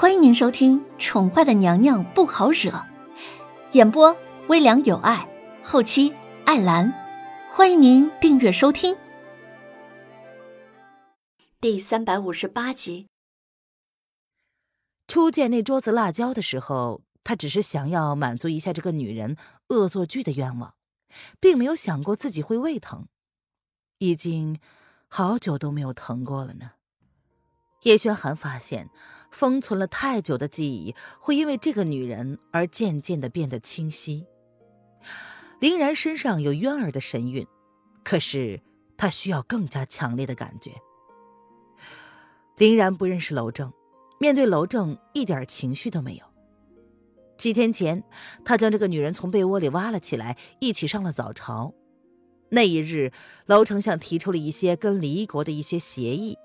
欢迎您收听《宠坏的娘娘不好惹》，演播微凉有爱，后期艾兰。欢迎您订阅收听。第三百五十八集。初见那桌子辣椒的时候，他只是想要满足一下这个女人恶作剧的愿望，并没有想过自己会胃疼。已经好久都没有疼过了呢。叶轩寒发现，封存了太久的记忆会因为这个女人而渐渐的变得清晰。林然身上有渊儿的神韵，可是他需要更加强烈的感觉。林然不认识楼正，面对楼正一点情绪都没有。几天前，他将这个女人从被窝里挖了起来，一起上了早朝。那一日，娄丞相提出了一些跟离国的一些协议。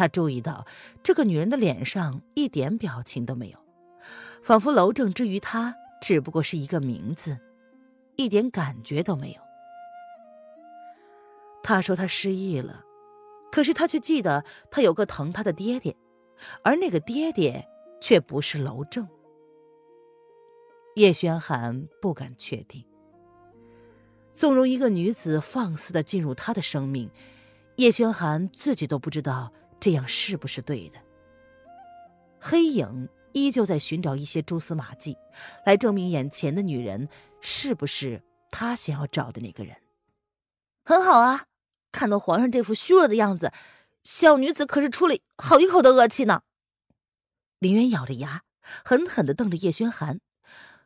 他注意到这个女人的脸上一点表情都没有，仿佛楼正之于他只不过是一个名字，一点感觉都没有。他说他失忆了，可是他却记得他有个疼他的爹爹，而那个爹爹却不是楼正。叶轩寒不敢确定，纵容一个女子放肆的进入他的生命，叶轩寒自己都不知道。这样是不是对的？黑影依旧在寻找一些蛛丝马迹，来证明眼前的女人是不是他想要找的那个人。很好啊，看到皇上这副虚弱的样子，小女子可是出了好一口的恶气呢。林渊咬着牙，狠狠的瞪着叶轩寒，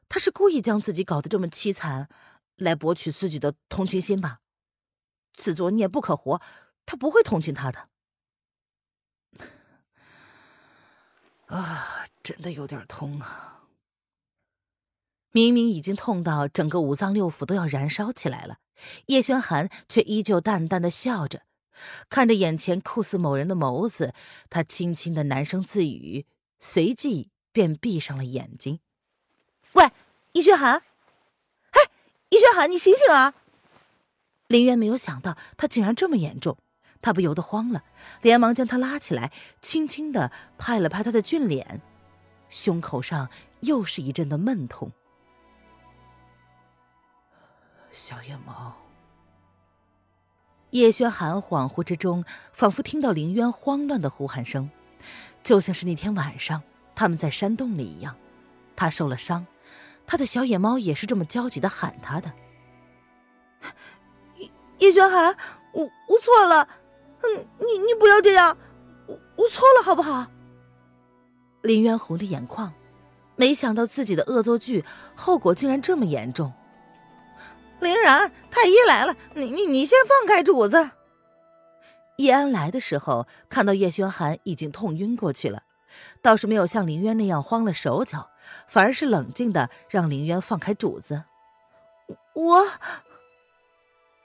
他是故意将自己搞得这么凄惨，来博取自己的同情心吧？自作孽不可活，他不会同情他的。啊，真的有点痛啊！明明已经痛到整个五脏六腑都要燃烧起来了，叶轩寒却依旧淡淡的笑着，看着眼前酷似某人的眸子，他轻轻的喃声自语，随即便闭上了眼睛。喂，叶轩寒，哎，叶轩寒，你醒醒啊！林渊没有想到他竟然这么严重。他不由得慌了，连忙将他拉起来，轻轻的拍了拍他的俊脸，胸口上又是一阵的闷痛。小野猫，叶轩寒恍惚之中，仿佛听到林渊慌乱的呼喊声，就像是那天晚上他们在山洞里一样。他受了伤，他的小野猫也是这么焦急的喊他的。叶叶轩寒，我我错了。嗯，你你不要这样，我我错了，好不好？林渊红着眼眶，没想到自己的恶作剧后果竟然这么严重。林然，太医来了，你你你先放开主子。叶安来的时候，看到叶轩寒已经痛晕过去了，倒是没有像林渊那样慌了手脚，反而是冷静的让林渊放开主子。我。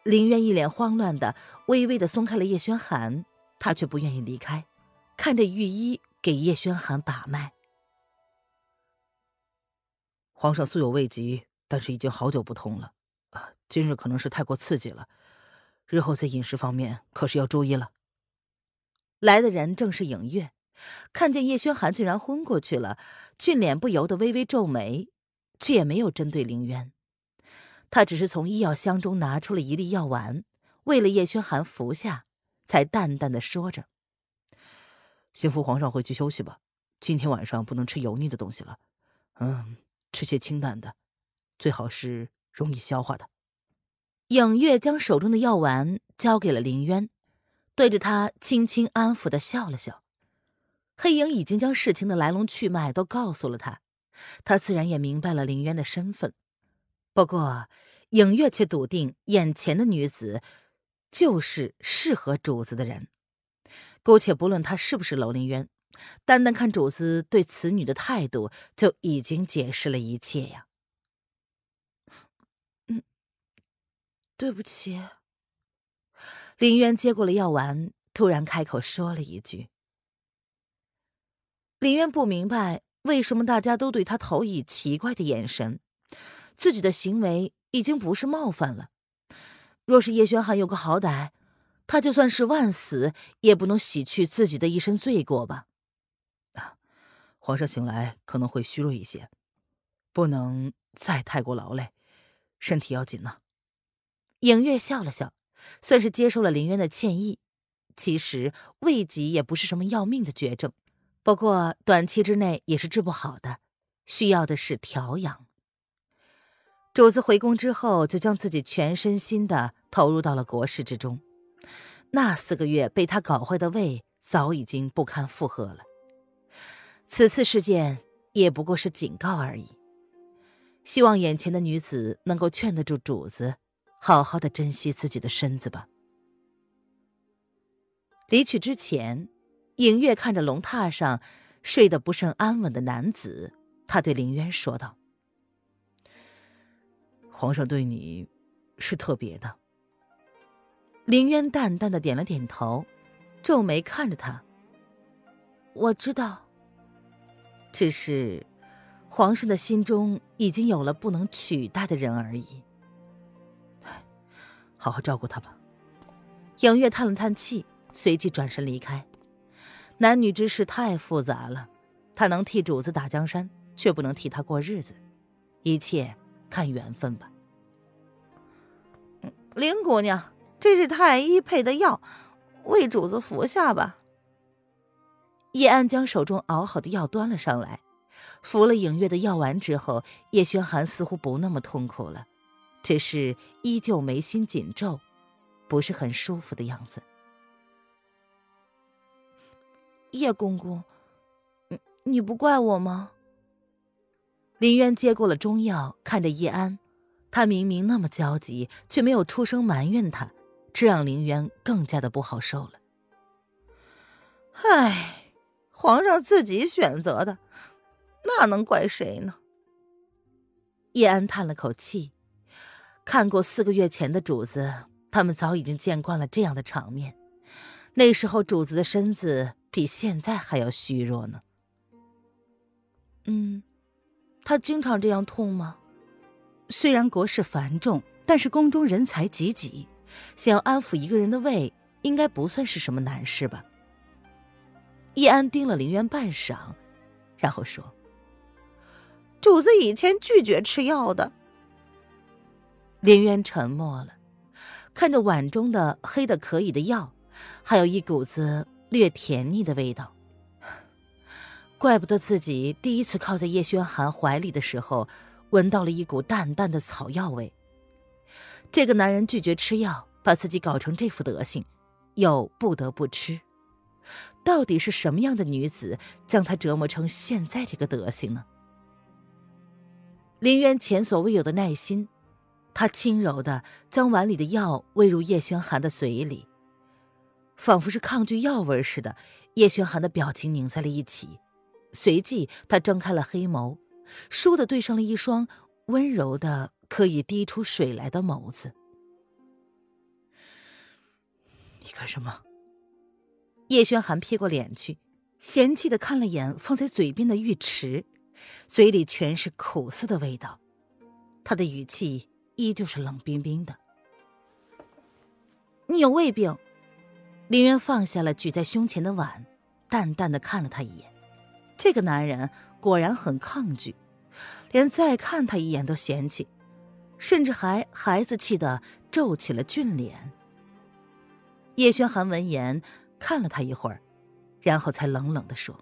林渊一脸慌乱的，微微的松开了叶轩寒，他却不愿意离开，看着御医给叶轩寒把脉。皇上素有未疾，但是已经好久不痛了，今日可能是太过刺激了，日后在饮食方面可是要注意了。来的人正是影月，看见叶轩寒竟然昏过去了，俊脸不由得微微皱眉，却也没有针对林渊。他只是从医药箱中拿出了一粒药丸，喂了叶轩寒服下，才淡淡的说着：“先扶皇上回去休息吧，今天晚上不能吃油腻的东西了，嗯，吃些清淡的，最好是容易消化的。”影月将手中的药丸交给了林渊，对着他轻轻安抚的笑了笑。黑影已经将事情的来龙去脉都告诉了他，他自然也明白了林渊的身份。不过，影月却笃定眼前的女子就是适合主子的人。姑且不论她是不是楼林渊，单单看主子对此女的态度，就已经解释了一切呀。嗯，对不起。林渊接过了药丸，突然开口说了一句。林渊不明白为什么大家都对他投以奇怪的眼神。自己的行为已经不是冒犯了。若是叶轩寒有个好歹，他就算是万死也不能洗去自己的一身罪过吧。皇上醒来可能会虚弱一些，不能再太过劳累，身体要紧呢。影月笑了笑，算是接受了林渊的歉意。其实胃疾也不是什么要命的绝症，不过短期之内也是治不好的，需要的是调养。主子回宫之后，就将自己全身心的投入到了国事之中。那四个月被他搞坏的胃，早已经不堪负荷了。此次事件也不过是警告而已，希望眼前的女子能够劝得住主子，好好的珍惜自己的身子吧。离去之前，影月看着龙榻上睡得不甚安稳的男子，他对林渊说道：“皇上对你是特别的。”林渊淡淡的点了点头，皱眉看着他：“我知道，只是皇上的心中已经有了不能取代的人而已。好好照顾他吧。”影月叹了叹气。随即转身离开。男女之事太复杂了，他能替主子打江山，却不能替他过日子。一切看缘分吧。林姑娘，这是太医配的药，为主子服下吧。叶安将手中熬好的药端了上来，服了影月的药丸之后，叶轩寒似乎不那么痛苦了，只是依旧眉心紧皱，不是很舒服的样子。叶公公，你你不怪我吗？林渊接过了中药，看着叶安，他明明那么焦急，却没有出声埋怨他，这让林渊更加的不好受了。唉，皇上自己选择的，那能怪谁呢？叶安叹了口气，看过四个月前的主子，他们早已经见惯了这样的场面。那时候主子的身子。比现在还要虚弱呢。嗯，他经常这样痛吗？虽然国事繁重，但是宫中人才济济，想要安抚一个人的胃，应该不算是什么难事吧？易安盯了林渊半晌，然后说：“主子以前拒绝吃药的。”林渊沉默了，看着碗中的黑的可以的药，还有一股子。略甜腻的味道，怪不得自己第一次靠在叶轩寒怀里的时候，闻到了一股淡淡的草药味。这个男人拒绝吃药，把自己搞成这副德行，又不得不吃，到底是什么样的女子将他折磨成现在这个德行呢？林渊前所未有的耐心，他轻柔的将碗里的药喂入叶轩寒的嘴里。仿佛是抗拒药味似的，叶轩寒的表情拧在了一起，随即他睁开了黑眸，倏地对上了一双温柔的可以滴出水来的眸子。你干什么？叶轩寒撇过脸去，嫌弃的看了眼放在嘴边的浴池，嘴里全是苦涩的味道，他的语气依旧是冷冰冰的。你有胃病。林渊放下了举在胸前的碗，淡淡的看了他一眼。这个男人果然很抗拒，连再看他一眼都嫌弃，甚至还孩子气的皱起了俊脸。叶轩寒闻言看了他一会儿，然后才冷冷的说：“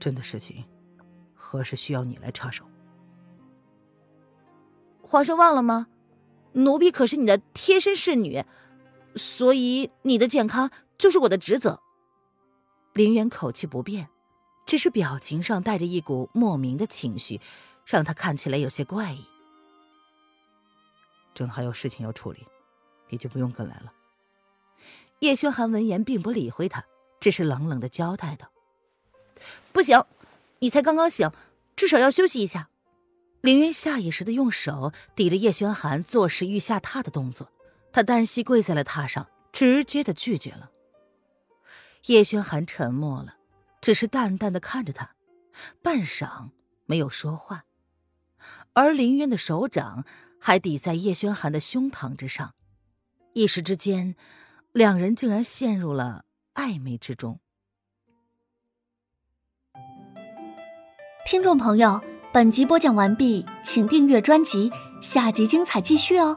朕的事情，何时需要你来插手？”皇上忘了吗？奴婢可是你的贴身侍女。所以你的健康就是我的职责。林渊口气不变，只是表情上带着一股莫名的情绪，让他看起来有些怪异。朕还有事情要处理，你就不用跟来了。叶轩寒闻言并不理会他，只是冷冷的交代道：“不行，你才刚刚醒，至少要休息一下。”林渊下意识的用手抵着叶轩寒做事欲下榻的动作。他单膝跪在了榻上，直接的拒绝了。叶轩寒沉默了，只是淡淡的看着他，半晌没有说话。而林渊的手掌还抵在叶轩寒的胸膛之上，一时之间，两人竟然陷入了暧昧之中。听众朋友，本集播讲完毕，请订阅专辑，下集精彩继续哦。